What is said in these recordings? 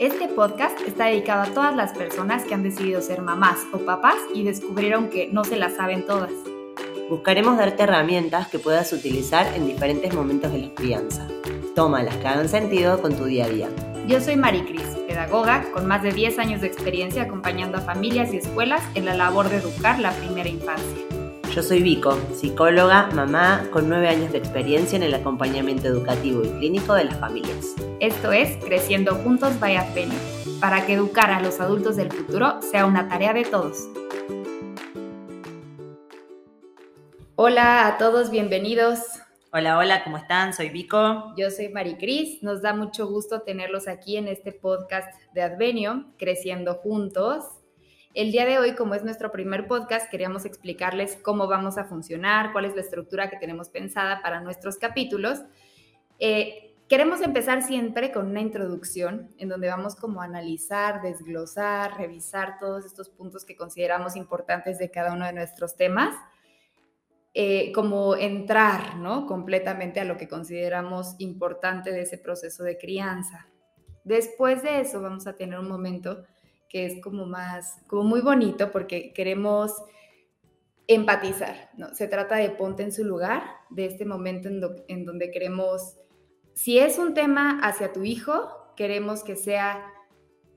Este podcast está dedicado a todas las personas que han decidido ser mamás o papás y descubrieron que no se las saben todas. Buscaremos darte herramientas que puedas utilizar en diferentes momentos de la crianza. Toma las que hagan sentido con tu día a día. Yo soy Maricris, pedagoga con más de 10 años de experiencia acompañando a familias y escuelas en la labor de educar la primera infancia. Yo soy Vico, psicóloga, mamá con 9 años de experiencia en el acompañamiento educativo y clínico de las familias. Esto es Creciendo Juntos by Advenio, para que educar a los adultos del futuro sea una tarea de todos. Hola a todos, bienvenidos. Hola, hola, ¿cómo están? Soy Vico. Yo soy Maricris. Nos da mucho gusto tenerlos aquí en este podcast de Advenio, Creciendo Juntos. El día de hoy, como es nuestro primer podcast, queríamos explicarles cómo vamos a funcionar, cuál es la estructura que tenemos pensada para nuestros capítulos. Eh, queremos empezar siempre con una introducción en donde vamos como a analizar, desglosar, revisar todos estos puntos que consideramos importantes de cada uno de nuestros temas. Eh, como entrar, ¿no? Completamente a lo que consideramos importante de ese proceso de crianza. Después de eso vamos a tener un momento que es como más, como muy bonito porque queremos empatizar, ¿no? Se trata de ponte en su lugar, de este momento en, donde queremos, si es un tema hacia tu hijo, queremos que sea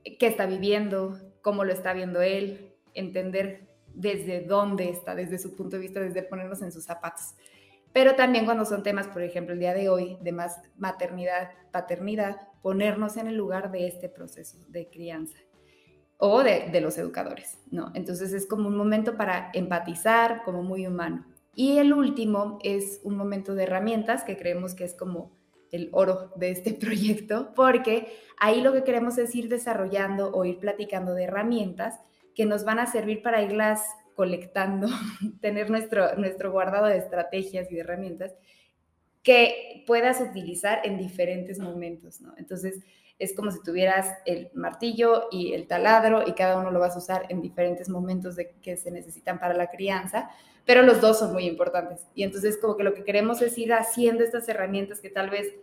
qué está viviendo, cómo lo está viendo él, entender desde dónde está, desde su punto de vista, desde ponernos en sus zapatos. Pero también cuando son temas, por ejemplo, el día de hoy, de más maternidad, paternidad, ponernos en el lugar de este proceso de crianza o de, los educadores, ¿no? Entonces es como un momento para empatizar, como muy humano. Y el último es un momento de herramientas que creemos que es como el oro de este proyecto, porque ahí lo que queremos es ir desarrollando o ir platicando de herramientas que nos van a servir para irlas colectando, tener nuestro, nuestro guardado de estrategias y de herramientas que puedas utilizar en diferentes momentos, ¿no? Entonces, es como si tuvieras el martillo y el taladro y cada uno lo vas a usar en diferentes momentos de que se necesitan para la crianza, pero los dos son muy importantes. Y entonces como que lo que queremos es ir haciendo estas herramientas que tal vez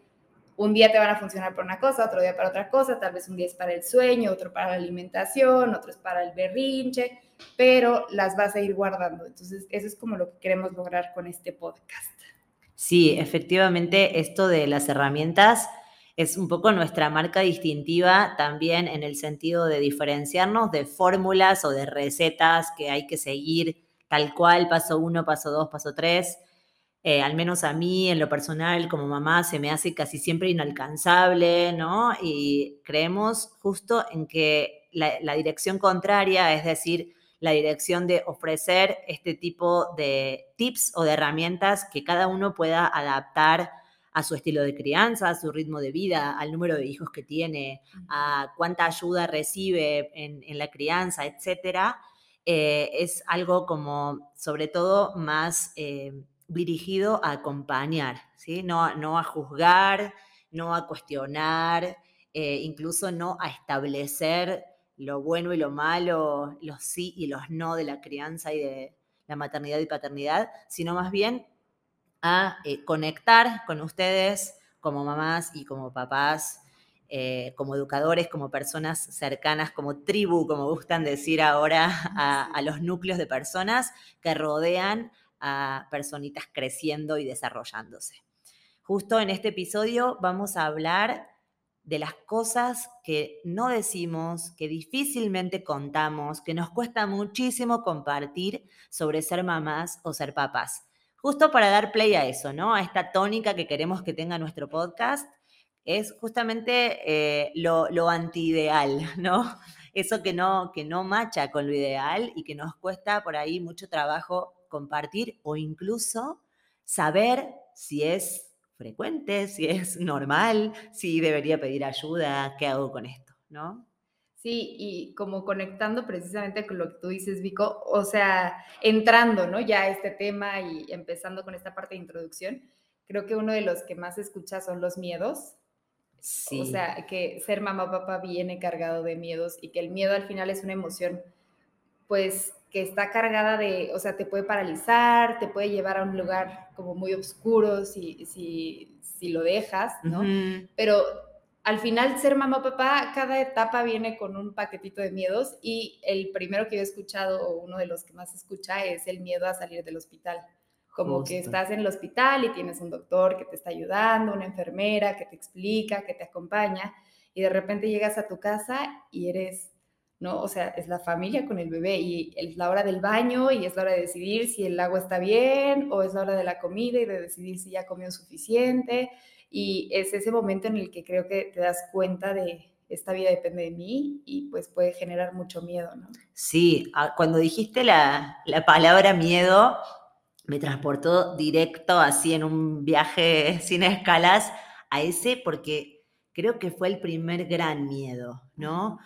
un día te van a funcionar para una cosa, otro día para otra cosa, tal vez un día es para el sueño, otro para la alimentación, otro es para el berrinche, pero las vas a ir guardando. Entonces eso es como lo que queremos lograr con este podcast. Sí, efectivamente, esto de las herramientas es un poco nuestra marca distintiva también en el sentido de diferenciarnos de fórmulas o de recetas que hay que seguir tal cual, paso uno, paso dos, paso tres. Eh, al menos a mí, en lo personal, como mamá, se me hace casi siempre inalcanzable, ¿no? Y creemos justo en que la, la dirección contraria, es decir, la dirección de ofrecer este tipo de tips o de herramientas que cada uno pueda adaptar a su estilo de crianza, a su ritmo de vida, al número de hijos que tiene, a cuánta ayuda recibe en, la crianza, etcétera, eh, es algo como, sobre todo, más eh, dirigido a acompañar, ¿sí? no, no a juzgar, no a cuestionar, eh, incluso no a establecer lo bueno y lo malo, los sí y los no de la crianza y de la maternidad y paternidad, sino más bien a eh, conectar con ustedes como mamás y como papás, eh, como educadores, como personas cercanas, como tribu, como gustan decir ahora, a, los núcleos de personas que rodean a personitas creciendo y desarrollándose. Justo en este episodio vamos a hablar de las cosas que no decimos, que difícilmente contamos, que nos cuesta muchísimo compartir sobre ser mamás o ser papás justo para dar play a eso, ¿no? A esta tónica que queremos que tenga nuestro podcast, es justamente eh, lo, lo anti-ideal, ¿no? Eso que no, que no macha con lo ideal y que nos cuesta por ahí mucho trabajo compartir o incluso saber si es frecuente, si es normal, si debería pedir ayuda, qué hago con esto, ¿no? Sí, y como conectando precisamente con lo que tú dices, Vico, o sea, entrando, ¿no? Ya a este tema y empezando con esta parte de introducción, creo que uno de los que más escuchas son los miedos. Sí. O sea, que ser mamá papá viene cargado de miedos y que el miedo al final es una emoción, pues, que está cargada de, o sea, te puede paralizar, te puede llevar a un lugar como muy oscuro si, si, si lo dejas, ¿no? Pero al final ser mamá o papá, cada etapa viene con un paquetito de miedos y el primero que yo he escuchado o uno de los que más escucha es el miedo a salir del hospital. Como que estás en el hospital y tienes un doctor que te está ayudando, una enfermera que te explica, que te acompaña y de repente llegas a tu casa y eres, ¿no? O sea, es la familia con el bebé y es la hora del baño y es la hora de decidir si el agua está bien o es la hora de la comida y de decidir si ya comió suficiente y es ese momento en el que creo que te das cuenta de esta vida depende de mí y pues puede generar mucho miedo, ¿no? Sí, ah, cuando dijiste la, la palabra miedo, me transportó directo así en un viaje sin escalas a ese porque creo que fue el primer gran miedo, ¿no?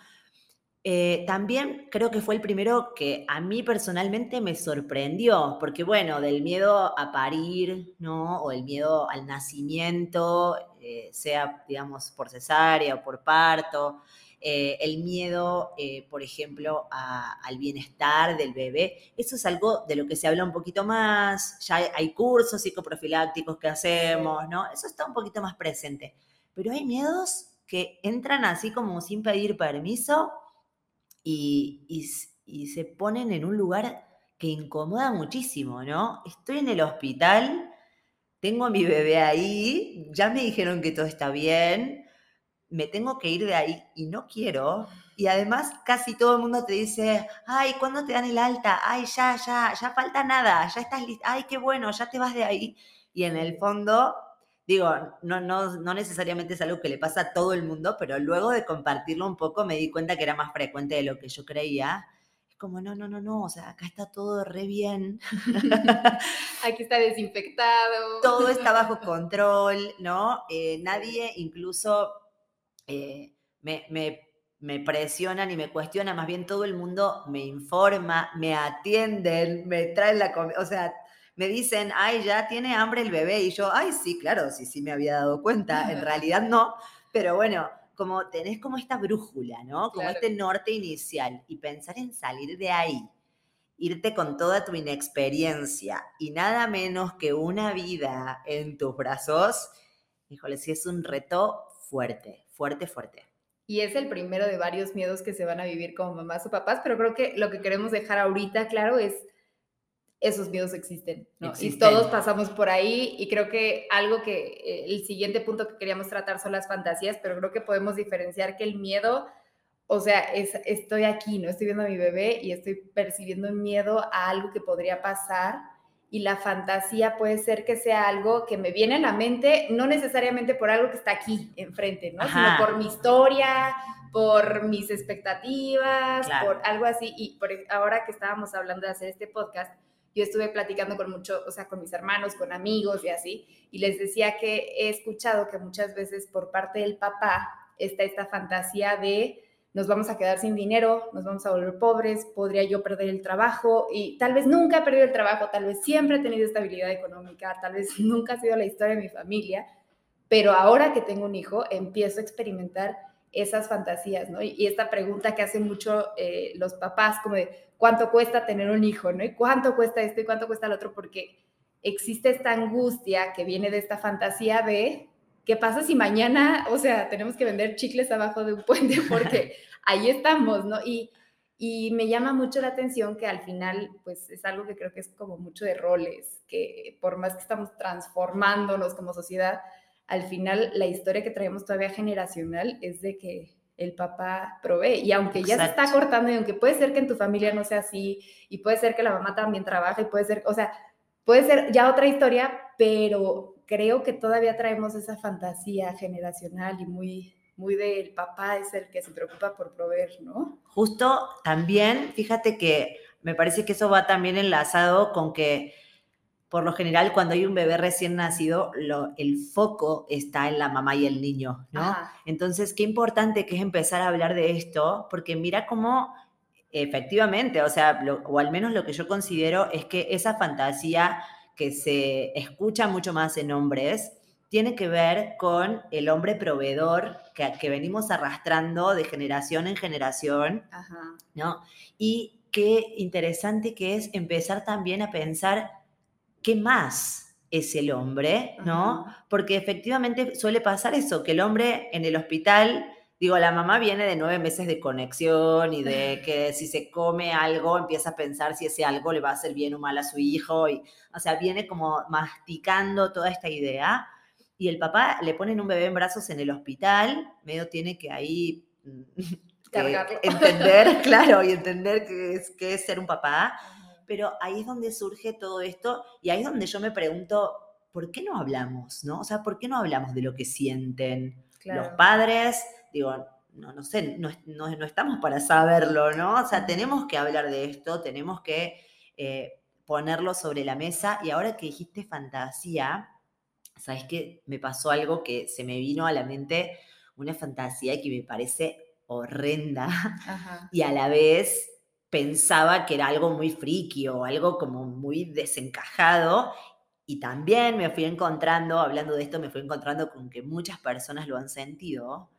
Eh, también creo que fue el primero que a mí personalmente me sorprendió, porque bueno, del miedo a parir, ¿no? O el miedo al nacimiento, eh, sea, digamos, por cesárea o por parto, eh, el miedo, por ejemplo, al bienestar del bebé, eso es algo de lo que se habla un poquito más, ya hay, hay cursos psicoprofilácticos que hacemos, ¿no? Eso está un poquito más presente, pero hay miedos que entran así como sin pedir permiso y, se ponen en un lugar que incomoda muchísimo, ¿no? Estoy en el hospital, tengo a mi bebé ahí, ya me dijeron que todo está bien, me tengo que ir de ahí y no quiero. Y además casi todo el mundo te dice, ay, ¿cuándo te dan el alta? Ay, ya, ya, ya falta nada, ya estás lista, ay, qué bueno, ya te vas de ahí. Y en el fondo digo, no, no, no necesariamente es algo que le pasa a todo el mundo, pero luego de compartirlo un poco me di cuenta que era más frecuente de lo que yo creía. Es como, no, no, no, no, o sea, acá está todo re bien. Aquí está desinfectado. Todo está bajo control, ¿no? Eh, nadie incluso eh, me, me, me presionan y me cuestiona, más bien todo el mundo me informa, me atienden, me traen la comida, o sea, me dicen, ay, ya tiene hambre el bebé. Y yo, ay, sí, claro, sí, sí me había dado cuenta. En realidad no, pero bueno, como tenés como esta brújula, ¿no? Como este norte inicial y pensar en salir de ahí, irte con toda tu inexperiencia y nada menos que una vida en tus brazos, híjole, sí es un reto fuerte, fuerte, fuerte. Y es el primero de varios miedos que se van a vivir como mamás o papás, pero creo que lo que queremos dejar ahorita claro es esos miedos existen, ¿no? Y todos pasamos por ahí y creo que algo que eh, el siguiente punto que queríamos tratar son las fantasías, pero creo que podemos diferenciar que el miedo, o sea, es, estoy aquí, ¿no? Estoy viendo a mi bebé y estoy percibiendo un miedo a algo que podría pasar y la fantasía puede ser que sea algo que me viene a la mente, no necesariamente por algo que está aquí enfrente, ¿no? Sino por mi historia, por mis expectativas, por algo así. Y por, ahora que estábamos hablando de hacer este podcast, yo estuve platicando con mucho, o sea, con mis hermanos, con amigos y así, y les decía que he escuchado que muchas veces por parte del papá está esta fantasía de nos vamos a quedar sin dinero, nos vamos a volver pobres, podría yo perder el trabajo y tal vez nunca he perdido el trabajo, tal vez siempre he tenido estabilidad económica, tal vez nunca ha sido la historia de mi familia, pero ahora que tengo un hijo empiezo a experimentar esas fantasías, ¿no? Y, esta pregunta que hacen mucho eh, los papás, como de cuánto cuesta tener un hijo, ¿no? Y cuánto cuesta esto y cuánto cuesta el otro, porque existe esta angustia que viene de esta fantasía de qué pasa si mañana, o sea, tenemos que vender chicles abajo de un puente porque ahí estamos, ¿no? Y, y me llama mucho la atención que al final, pues es algo que creo que es como mucho de roles, que por más que estamos transformándonos como sociedad, al final la historia que traemos todavía generacional es de que el papá provee. Y aunque ya se está cortando, y aunque puede ser que en tu familia no sea así, y puede ser que la mamá también trabaje, y puede ser, o sea, puede ser ya otra historia, pero creo que todavía traemos esa fantasía generacional y muy, muy del papá es el que se preocupa por proveer, ¿no? Justo también, fíjate que me parece que eso va también enlazado con que por lo general cuando hay un bebé recién nacido, el foco está en la mamá y el niño, ¿no? Entonces, qué importante que es empezar a hablar de esto, porque mira cómo efectivamente, o sea, o al menos lo que yo considero es que esa fantasía que se escucha mucho más en hombres, tiene que ver con el hombre proveedor que, que venimos arrastrando de generación en generación, ¿no? Y qué interesante que es empezar también a pensar ¿qué más es el hombre, ¿no? Porque efectivamente suele pasar eso, que el hombre en el hospital, digo, la mamá viene de nueve meses de conexión y de que si se come algo empieza a pensar si ese algo le va a hacer bien o mal a su hijo, y, o sea, viene como masticando toda esta idea. Y el papá le ponen un bebé en brazos en el hospital, medio tiene que ahí mm, eh, entender, claro, y entender qué es, qué es ser un papá pero ahí es donde surge todo esto y ahí es donde yo me pregunto, ¿por qué no hablamos? ¿no? O sea, ¿por qué no hablamos de lo que sienten los padres? Digo, no, no sé, no, no, estamos para saberlo, ¿no? O sea, tenemos que hablar de esto, tenemos que eh, ponerlo sobre la mesa. Y ahora que dijiste fantasía, ¿sabes qué? Me pasó algo que se me vino a la mente, una fantasía que me parece horrenda y a la vez pensaba que era algo muy friki o algo como muy desencajado. Y también me fui encontrando, hablando de esto, me fui encontrando con que muchas personas lo han sentido.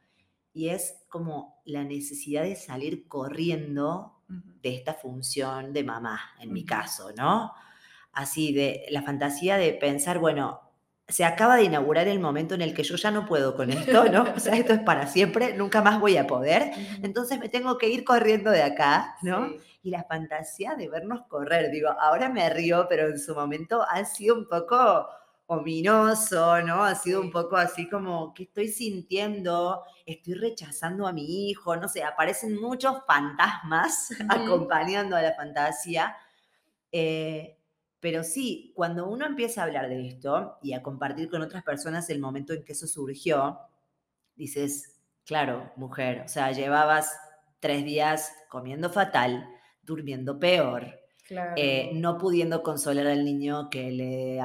Y es como la necesidad de salir corriendo de esta función de mamá, en mi caso, ¿no? Así de la fantasía de pensar, bueno, se acaba de inaugurar el momento en el que yo ya no puedo con esto, ¿no? O sea, esto es para siempre, nunca más voy a poder. Entonces me tengo que ir corriendo de acá, ¿no? Y la fantasía de vernos correr, digo, ahora me río, pero en su momento ha sido un poco ominoso, ¿no? Ha sido un poco así como, ¿qué estoy sintiendo? Estoy rechazando a mi hijo, no sé, aparecen muchos fantasmas acompañando a la fantasía. Eh, pero sí, cuando uno empieza a hablar de esto y a compartir con otras personas el momento en que eso surgió, dices, claro, mujer, o sea, llevabas tres días comiendo fatal, durmiendo peor, eh, no pudiendo consolar al niño que le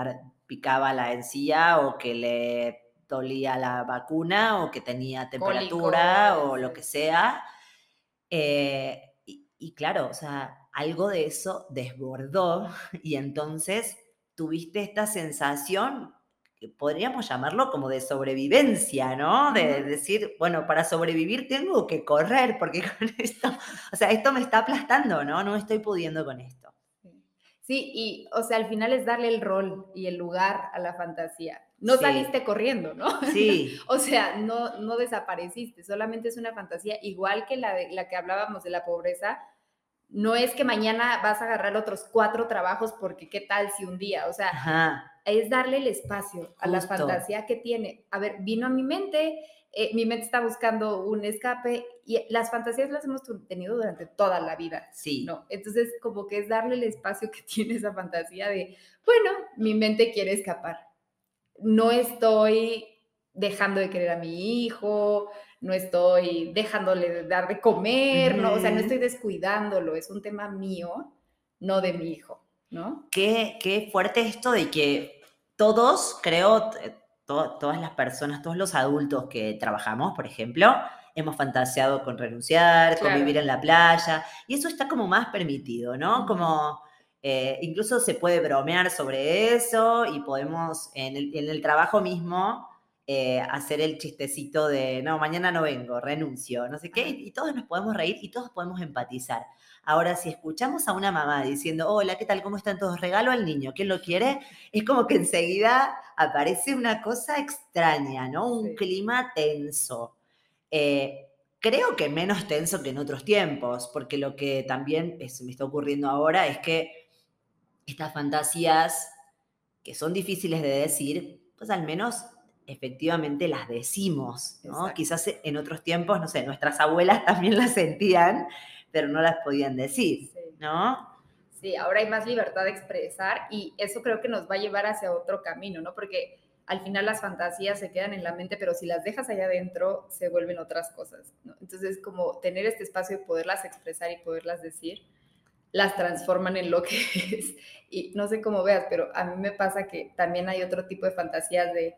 picaba la encía o que le dolía la vacuna o que tenía temperatura o lo que sea. Eh, y claro, o sea, algo de eso desbordó y entonces tuviste esta sensación, que podríamos llamarlo como de sobrevivencia, ¿no? De decir, bueno, para sobrevivir tengo que correr porque con esto, o sea, esto me está aplastando, ¿no? No estoy pudiendo con esto. Sí, y o sea, al final es darle el rol y el lugar a la fantasía. No saliste corriendo, ¿no? Sí. o sea, no, no desapareciste, solamente es una fantasía, igual que la, de, la que hablábamos de la pobreza, no es que mañana vas a agarrar otros cuatro trabajos porque qué tal si un día, o sea, es darle el espacio a la fantasía que tiene. A ver, vino a mi mente, eh, mi mente está buscando un escape y las fantasías las hemos tenido durante toda la vida. Sí. ¿no? Entonces, como que es darle el espacio que tiene esa fantasía de, bueno, mi mente quiere escapar. No estoy dejando de querer a mi hijo, no estoy dejándole de dar de comer, ¿no? O sea, no estoy descuidándolo, es un tema mío, no de mi hijo, ¿no? Qué, qué fuerte esto de que todos, creo, todas las personas, todos los adultos que trabajamos, por ejemplo, hemos fantaseado con renunciar, con vivir en la playa, y eso está como más permitido, ¿no? Como... Eh, incluso se puede bromear sobre eso y podemos en el, en el trabajo mismo eh, hacer el chistecito de, no, mañana no vengo, renuncio, no sé qué, y, todos nos podemos reír y todos podemos empatizar. Ahora, si escuchamos a una mamá diciendo, hola, ¿qué tal? ¿Cómo están todos? Regalo al niño, ¿quién lo quiere? Es como que enseguida aparece una cosa extraña, ¿no? Un clima tenso. Eh, creo que menos tenso que en otros tiempos, porque lo que también me está ocurriendo ahora es que estas fantasías que son difíciles de decir, pues al menos efectivamente las decimos, ¿no? Quizás en otros tiempos, no sé, nuestras abuelas también las sentían, pero no las podían decir, ¿no? Sí, ahora hay más libertad de expresar y eso creo que nos va a llevar hacia otro camino, ¿no? Porque al final las fantasías se quedan en la mente, pero si las dejas allá adentro, se vuelven otras cosas, ¿no? Entonces, como tener este espacio de poderlas expresar y poderlas decir, las transforman en lo que es. Y no sé cómo veas, pero a mí me pasa que también hay otro tipo de fantasías de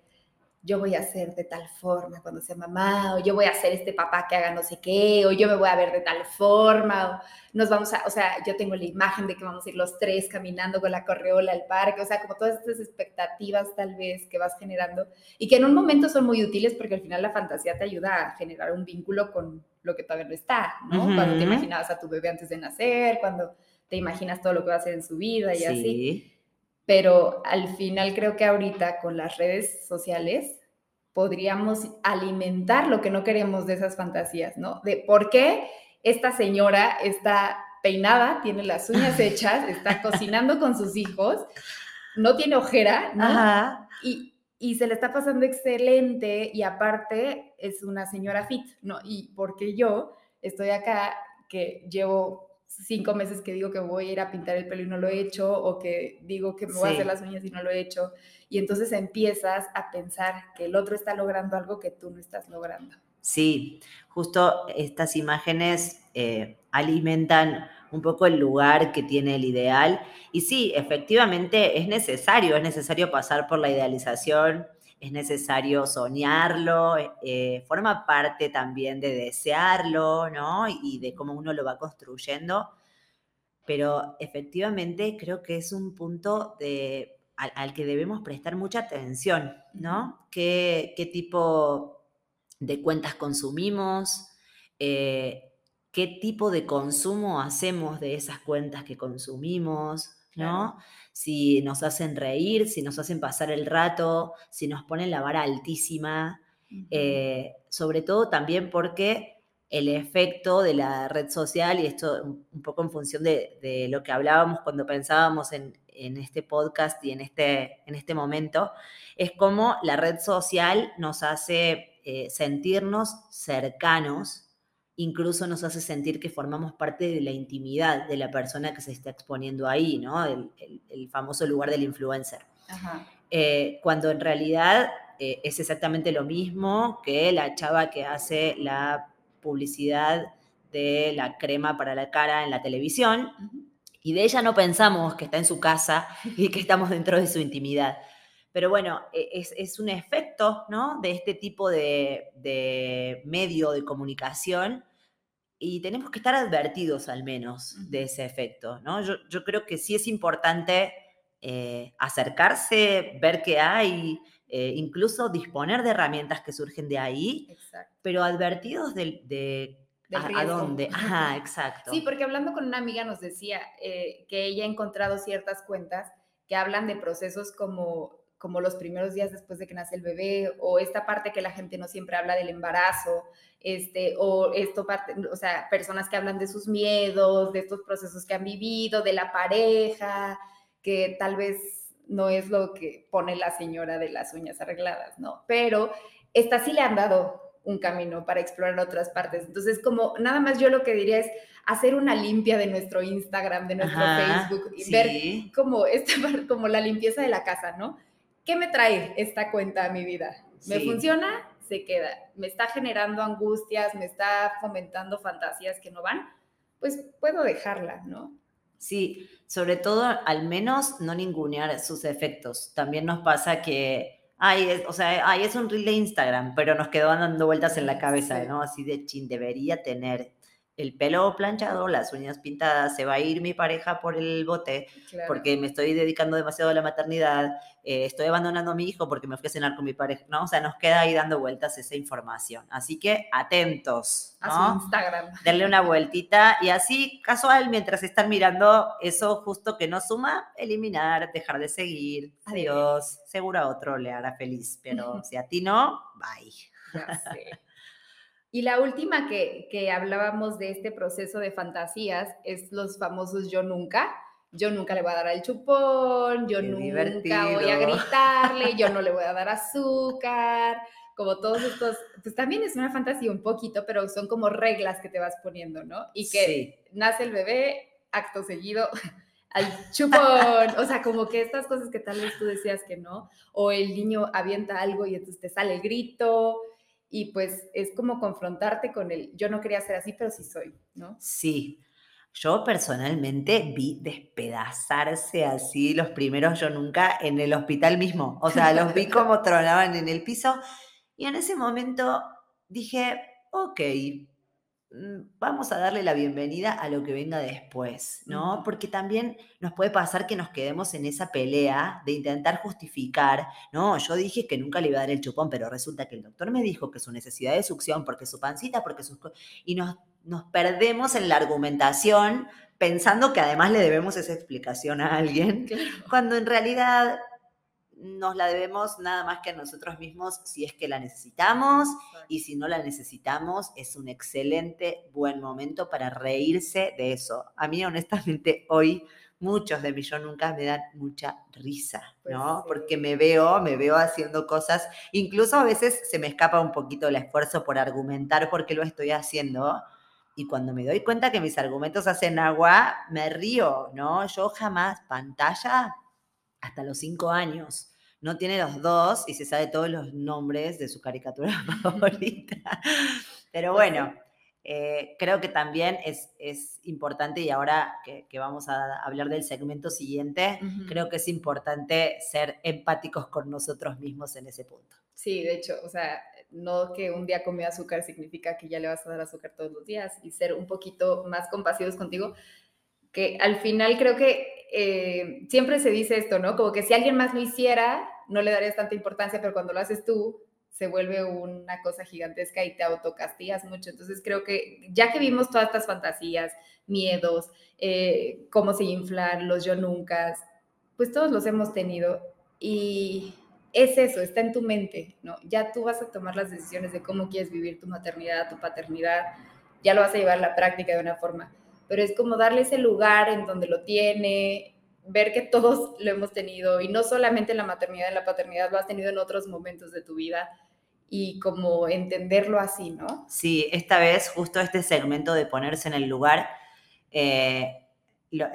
yo voy a ser de tal forma cuando sea mamá, o yo voy a ser este papá que haga no sé qué, o yo me voy a ver de tal forma, o nos vamos a, o sea, yo tengo la imagen de que vamos a ir los tres caminando con la correola al parque, o sea, como todas estas expectativas tal vez que vas generando y que en un momento son muy útiles porque al final la fantasía te ayuda a generar un vínculo con lo que todavía no está, ¿no? Cuando te imaginabas a tu bebé antes de nacer, cuando te imaginas todo lo que va a hacer en su vida y así pero al final creo que ahorita con las redes sociales podríamos alimentar lo que no queremos de esas fantasías, ¿no? De por qué esta señora está peinada, tiene las uñas hechas, está cocinando con sus hijos, no tiene ojera, ¿no? Y, se le está pasando excelente y aparte es una señora fit, ¿no? Y porque yo estoy acá que llevo cinco meses que digo que voy a ir a pintar el pelo y no lo he hecho, o que digo que me voy a hacer las uñas y no lo he hecho, y entonces empiezas a pensar que el otro está logrando algo que tú no estás logrando. Sí, justo estas imágenes eh, alimentan un poco el lugar que tiene el ideal. Y sí, efectivamente es necesario, es necesario pasar por la idealización, es necesario soñarlo, eh, forma parte también de desearlo, ¿no? Y de cómo uno lo va construyendo. Pero efectivamente creo que es un punto de, al, que debemos prestar mucha atención, ¿no? ¿Qué, tipo de cuentas consumimos? Eh, qué tipo de consumo hacemos de esas cuentas que consumimos, ¿no? Si nos hacen reír, si nos hacen pasar el rato, si nos ponen la vara altísima, eh, sobre todo también porque el efecto de la red social, y esto un poco en función de, lo que hablábamos cuando pensábamos en, este podcast y en este, en este momento, es como la red social nos hace eh, sentirnos cercanos incluso nos hace sentir que formamos parte de la intimidad de la persona que se está exponiendo ahí, ¿no? El, famoso lugar del influencer. Eh, cuando en realidad eh, es exactamente lo mismo que la chava que hace la publicidad de la crema para la cara en la televisión. Y de ella no pensamos que está en su casa y que estamos dentro de su intimidad. Pero bueno, e, es, un efecto ¿no? de este tipo de, medio de comunicación y tenemos que estar advertidos al menos de ese efecto. ¿no? Yo, creo que sí es importante eh, acercarse, ver qué hay, eh, incluso disponer de herramientas que surgen de ahí, pero advertidos de, a, dónde. Ajá, exacto. Sí, porque hablando con una amiga nos decía eh, que ella ha encontrado ciertas cuentas que hablan de procesos como como los primeros días después de que nace el bebé, o esta parte que la gente no siempre habla del embarazo, este, o esto parte, o sea, personas que hablan de sus miedos, de estos procesos que han vivido, de la pareja, que tal vez no es lo que pone la señora de las uñas arregladas, ¿no? Pero esta sí le han dado un camino para explorar otras partes. Entonces, como nada más yo lo que diría es hacer una limpia de nuestro Instagram, de nuestro Facebook, y ver como, esta, como la limpieza de la casa, ¿no? ¿Qué me trae esta cuenta a mi vida? ¿Me funciona? Se queda. ¿Me está generando angustias? ¿Me está fomentando fantasías que no van? Pues puedo dejarla, ¿no? Sí, sobre todo, al menos no ningunear sus efectos. También nos pasa que, ay, o sea, ay, es un reel de Instagram, pero nos quedó dando vueltas en la cabeza, ¿no? Así de chin, debería tener el pelo planchado, las uñas pintadas, se va a ir mi pareja por el bote porque me estoy dedicando demasiado a la maternidad, eh, estoy abandonando a mi hijo porque me fui a cenar con mi pareja, ¿no? O sea, nos queda ahí dando vueltas esa información. Así que atentos, ¿no? A su Instagram. Darle una vueltita y así, casual, mientras están mirando eso justo que no suma, eliminar, dejar de seguir. Adiós. Seguro a otro le hará feliz, pero si a ti no, bye. Ya sé. Y la última que, que, hablábamos de este proceso de fantasías es los famosos yo nunca. Yo nunca le voy a dar al chupón, yo nunca voy a gritarle, yo no le voy a dar azúcar, como todos estos, pues también es una fantasía un poquito, pero son como reglas que te vas poniendo, ¿no? Y que nace el bebé, acto seguido, al chupón, o sea, como que estas cosas que tal vez tú decías que no, o el niño avienta algo y entonces te sale el grito, y pues es como confrontarte con el, yo no quería ser así, pero sí soy, ¿no? Sí. Yo personalmente vi despedazarse así los primeros yo nunca en el hospital mismo. O sea, los vi como tronaban en el piso y en ese momento dije, ok, vamos a darle la bienvenida a lo que venga después, ¿no? Porque también nos puede pasar que nos quedemos en esa pelea de intentar justificar, no, yo dije que nunca le iba a dar el chupón, pero resulta que el doctor me dijo que su necesidad de succión, porque su pancita, porque sus... Y nos, nos perdemos en la argumentación pensando que además le debemos esa explicación a alguien, cuando en realidad nos la debemos nada más que a nosotros mismos si es que la necesitamos y si no la necesitamos es un excelente buen momento para reírse de eso. A mí honestamente hoy muchos de mis yo nunca me dan mucha risa, pues ¿no? Porque me veo, me veo haciendo cosas, incluso a veces se me escapa un poquito el esfuerzo por argumentar por qué lo estoy haciendo. Y cuando me doy cuenta que mis argumentos hacen agua, me río, ¿no? Yo jamás pantalla hasta los cinco años. No tiene los dos y se sabe todos los nombres de su caricatura favorita. Pero bueno, eh, creo que también es, es importante, y ahora que, vamos a hablar del segmento siguiente, creo que es importante ser empáticos con nosotros mismos en ese punto. Sí, de hecho, o sea, no que un día comí azúcar significa que ya le vas a dar azúcar todos los días y ser un poquito más compasivos contigo, que al final creo que eh, siempre se dice esto, ¿no? Como que si alguien más lo hiciera, no le darías tanta importancia, pero cuando lo haces tú, se vuelve una cosa gigantesca y te autocastigas mucho. Entonces creo que ya que vimos todas estas fantasías, miedos, eh, cómo se inflan, los yo nunca, pues todos los hemos tenido y es eso, está en tu mente, ¿no? Ya tú vas a tomar las decisiones de cómo quieres vivir tu maternidad, tu paternidad, ya lo vas a llevar a la práctica de una forma, pero es como darle ese lugar en donde lo tiene, ver que todos lo hemos tenido y no solamente en la maternidad, en la paternidad, lo has tenido en otros momentos de tu vida y como entenderlo así, ¿no? Sí, esta vez justo este segmento de ponerse en el lugar, eh,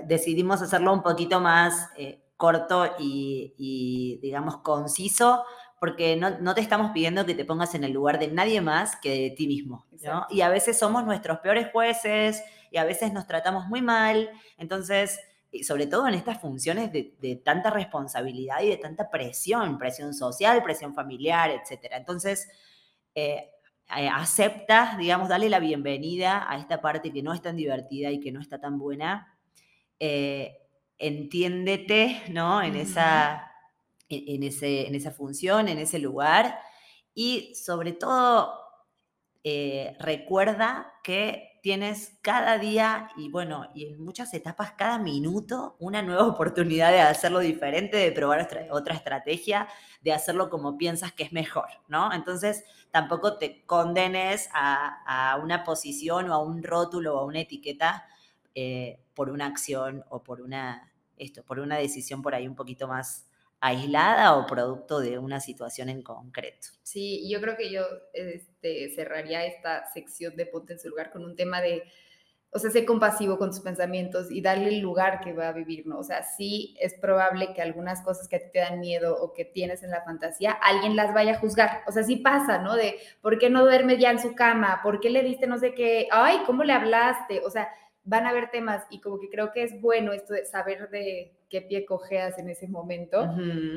decidimos hacerlo un poquito más eh, corto y, digamos, conciso, porque no, te estamos pidiendo que te pongas en el lugar de nadie más que de ti mismo, ¿no? Y a veces somos nuestros peores jueces y a veces nos tratamos muy mal, entonces sobre todo en estas funciones de, tanta responsabilidad y de tanta presión, presión social, presión familiar, etc. Entonces, eh, eh, acepta, digamos, dale la bienvenida a esta parte que no es tan divertida y que no está tan buena. Eh, entiéndete, ¿no? En, esa, en, ese, en esa función, en ese lugar. Y sobre todo, recuerda que tienes cada día y bueno, y en muchas etapas, cada minuto, una nueva oportunidad de hacerlo diferente, de probar otra estrategia, de hacerlo como piensas que es mejor, ¿no? Entonces, tampoco te condenes a, una posición o a un rótulo o a una etiqueta eh, por una acción o por una, esto, por una decisión por ahí un poquito más aislada o producto de una situación en concreto. Sí, yo creo que yo este, cerraría esta sección de Ponte en su lugar con un tema de, o sea, ser compasivo con tus pensamientos y darle el lugar que va a vivir, ¿no? O sea, sí es probable que algunas cosas que a ti te dan miedo o que tienes en la fantasía, alguien las vaya a juzgar. O sea, sí pasa, ¿no? De, ¿por qué no duerme ya en su cama? ¿Por qué le diste no sé qué? Ay, ¿cómo le hablaste? O sea, van a haber temas y como que creo que es bueno esto de saber de qué pie cojeas en ese momento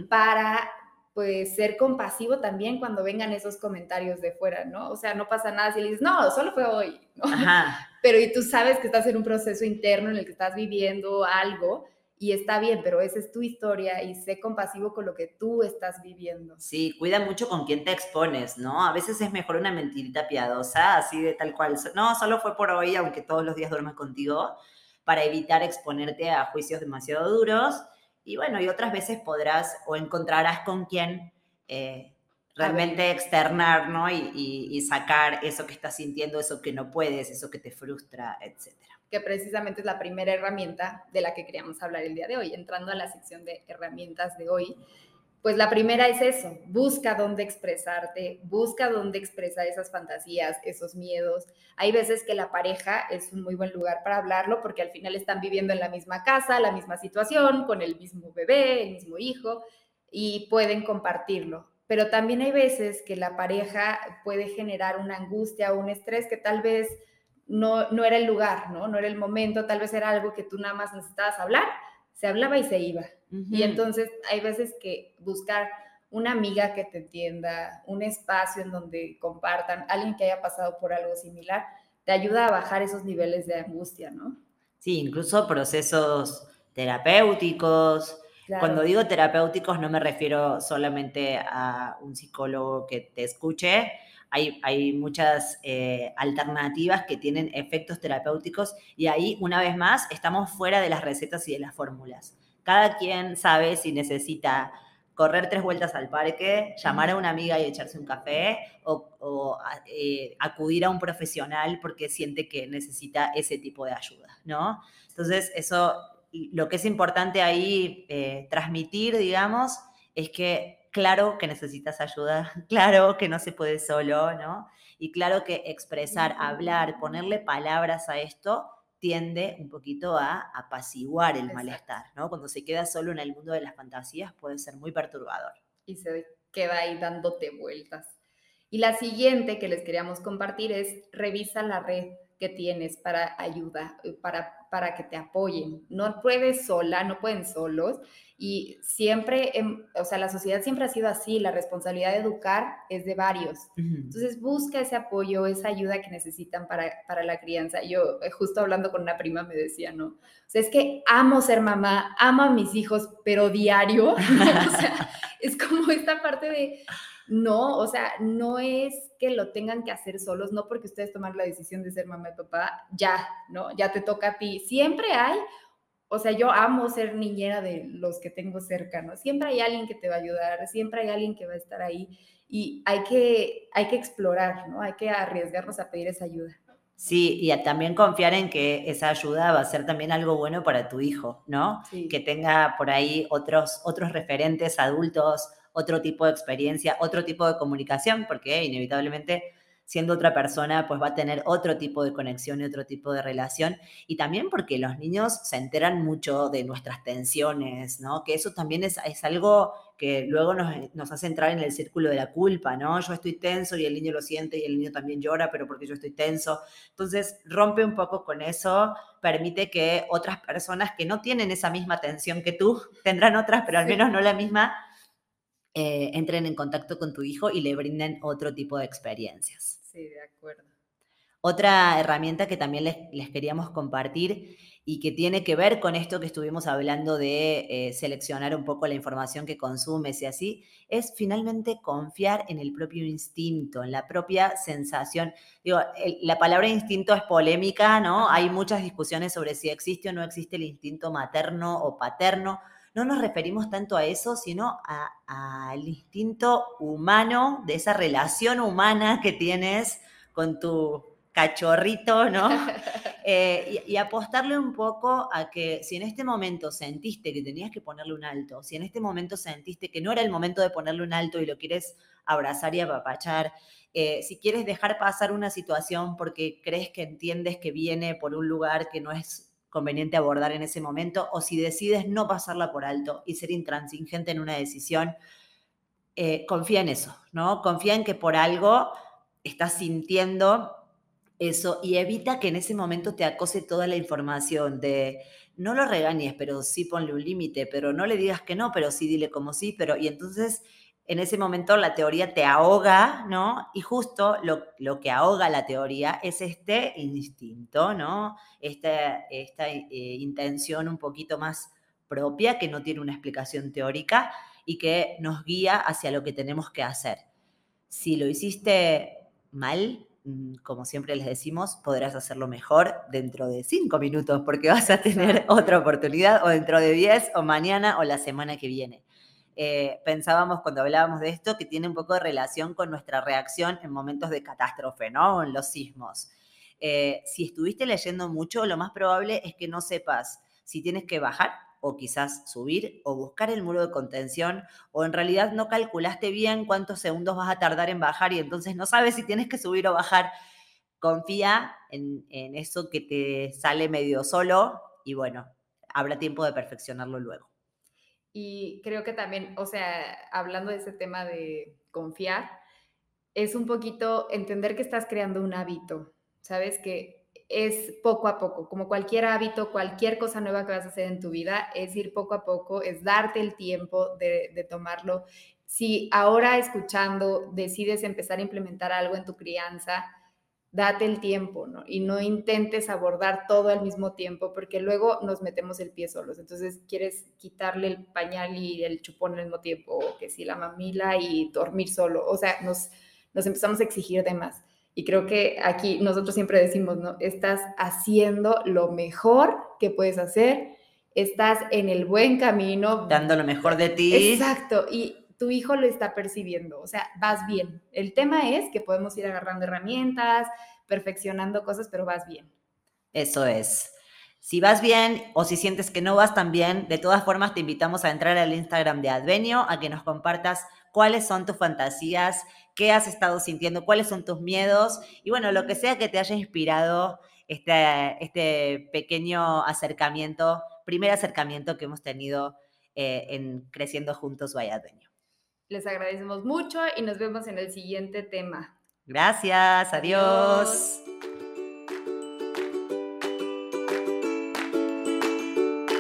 para pues ser compasivo también cuando vengan esos comentarios de fuera, ¿no? O sea, no pasa nada si le dices, no, solo fue hoy, ¿no? Pero y tú sabes que estás en un proceso interno en el que estás viviendo algo y está bien, pero esa es tu historia y sé compasivo con lo que tú estás viviendo. Sí, cuida mucho con quién te expones, ¿no? A veces es mejor una mentirita piadosa, así de tal cual. No, solo fue por hoy, aunque todos los días duermas contigo, para evitar exponerte a juicios demasiado duros. Y bueno, y otras veces podrás o encontrarás con quién eh, realmente externar, ¿no? Y, y sacar eso que estás sintiendo, eso que no puedes, eso que te frustra, etcétera que precisamente es la primera herramienta de la que queríamos hablar el día de hoy. Entrando a la sección de herramientas de hoy, pues la primera es eso, busca dónde expresarte, busca dónde expresar esas fantasías, esos miedos. Hay veces que la pareja es un muy buen lugar para hablarlo porque al final están viviendo en la misma casa, la misma situación, con el mismo bebé, el mismo hijo y pueden compartirlo. Pero también hay veces que la pareja puede generar una angustia o un estrés que tal vez no, no era el lugar, ¿no? No era el momento, tal vez era algo que tú nada más necesitabas hablar, se hablaba y se iba. Y entonces hay veces que buscar una amiga que te entienda, un espacio en donde compartan, alguien que haya pasado por algo similar, te ayuda a bajar esos niveles de angustia, ¿no? Sí, incluso procesos terapéuticos. Cuando digo terapéuticos no me refiero solamente a un psicólogo que te escuche, hay, hay muchas eh, alternativas que tienen efectos terapéuticos y ahí, una vez más, estamos fuera de las recetas y de las fórmulas. Cada quien sabe si necesita correr tres vueltas al parque, llamar a una amiga y echarse un café o, eh, acudir a un profesional porque siente que necesita ese tipo de ayuda, ¿no? Entonces, eso, lo que es importante ahí eh, transmitir, digamos, es que claro que necesitas ayuda, claro que no se puede solo, ¿no? Y claro que expresar, hablar, ponerle palabras a esto tiende un poquito a apaciguar el malestar, ¿no? Cuando se queda solo en el mundo de las fantasías puede ser muy perturbador. Y se queda ahí dándote vueltas. Y la siguiente que les queríamos compartir es revisa la red que tienes para ayuda, eh, para, para que te apoyen. No puedes sola, no pueden solos. Y siempre, em, o sea, la sociedad siempre ha sido así, la responsabilidad de educar es de varios. Entonces, busca ese apoyo, esa ayuda que necesitan para, para la crianza. Yo, eh, justo hablando con una prima, me decía, ¿no? O sea, es que amo ser mamá, amo a mis hijos, pero diario, O sea, es como esta parte de no, o sea, no es que lo tengan que hacer solos, no porque ustedes toman la decisión de ser mamá y papá, ya, ¿no? Ya te toca a ti. Siempre hay, o sea, yo amo ser niñera de los que tengo cerca, ¿no? Siempre hay alguien que te va a ayudar, siempre hay alguien que va a estar ahí y hay que, hay que explorar, ¿no? Hay que arriesgarnos a pedir esa ayuda. Sí, y también confiar en que esa ayuda va a ser también algo bueno para tu hijo, ¿no? Que tenga por ahí otros, otros referentes adultos otro tipo de experiencia, otro tipo de comunicación, porque inevitablemente siendo otra persona, pues va a tener otro tipo de conexión y otro tipo de relación. Y también porque los niños se enteran mucho de nuestras tensiones, ¿no? Que eso también es, es algo que luego nos, nos, hace entrar en el círculo de la culpa, ¿no? Yo estoy tenso y el niño lo siente y el niño también llora, pero porque yo estoy tenso. Entonces, rompe un poco con eso, permite que otras personas que no tienen esa misma tensión que tú, tendrán otras, pero al menos no la misma, eh, entren en contacto con tu hijo y le brinden otro tipo de experiencias. Sí, de acuerdo. Otra herramienta que también les, queríamos compartir y que tiene que ver con esto que estuvimos hablando de eh, seleccionar un poco la información que consumes y así, es finalmente confiar en el propio instinto, en la propia sensación. Digo, la palabra instinto es polémica, ¿no? Hay muchas discusiones sobre si existe o no existe el instinto materno o paterno no nos referimos tanto a eso, sino al instinto humano, de esa relación humana que tienes con tu cachorrito, ¿no? Eh, y, apostarle un poco a que si en este momento sentiste que tenías que ponerle un alto, si en este momento sentiste que no era el momento de ponerle un alto y lo quieres abrazar y apapachar, eh, si quieres dejar pasar una situación porque crees que entiendes que viene por un lugar que no es conveniente abordar en ese momento, o si decides no pasarla por alto y ser intransigente en una decisión, eh, confía en eso, ¿no? Confía en que por algo estás sintiendo eso y evita que en ese momento te acose toda la información de no lo regañes, pero sí ponle un límite, pero no le digas que no, pero sí dile como sí, pero y entonces en ese momento la teoría te ahoga, ¿no? Y justo lo, que ahoga la teoría es este instinto, ¿no? Esta, esta eh, intención un poquito más propia que no tiene una explicación teórica y que nos guía hacia lo que tenemos que hacer. Si lo hiciste mal, mm, como siempre les decimos, podrás hacerlo mejor dentro de cinco minutos porque vas a tener otra oportunidad o dentro de diez o mañana o la semana que viene. Eh, pensábamos cuando hablábamos de esto que tiene un poco de relación con nuestra reacción en momentos de catástrofe, ¿no? En los sismos. Eh, si estuviste leyendo mucho, lo más probable es que no sepas si tienes que bajar o quizás subir o buscar el muro de contención o en realidad no calculaste bien cuántos segundos vas a tardar en bajar y entonces no sabes si tienes que subir o bajar. Confía en, en eso que te sale medio solo y bueno, habrá tiempo de perfeccionarlo luego. Y creo que también, o sea, hablando de ese tema de confiar, es un poquito entender que estás creando un hábito, ¿sabes? Que es poco a poco, como cualquier hábito, cualquier cosa nueva que vas a hacer en tu vida, es ir poco a poco, es darte el tiempo de, de tomarlo. Si ahora escuchando decides empezar a implementar algo en tu crianza, date el tiempo, ¿no? Y no intentes abordar todo al mismo tiempo, porque luego nos metemos el pie solos. Entonces, quieres quitarle el pañal y el chupón al mismo tiempo, o que si la mamila y dormir solo. O sea, nos, nos empezamos a exigir de más. Y creo que aquí nosotros siempre decimos, ¿no? Estás haciendo lo mejor que puedes hacer, estás en el buen camino. Dando lo mejor de ti. Exacto, y tu hijo lo está percibiendo, o sea, vas bien. El tema es que podemos ir agarrando herramientas, perfeccionando cosas, pero vas bien. Eso es. Si vas bien o si sientes que no vas tan bien, de todas formas te invitamos a entrar al Instagram de Advenio, a que nos compartas cuáles son tus fantasías, qué has estado sintiendo, cuáles son tus miedos y bueno, lo que sea que te haya inspirado este, este pequeño acercamiento, primer acercamiento que hemos tenido eh, en Creciendo Juntos Vaya Advenio. Les agradecemos mucho y nos vemos en el siguiente tema. Gracias, adiós.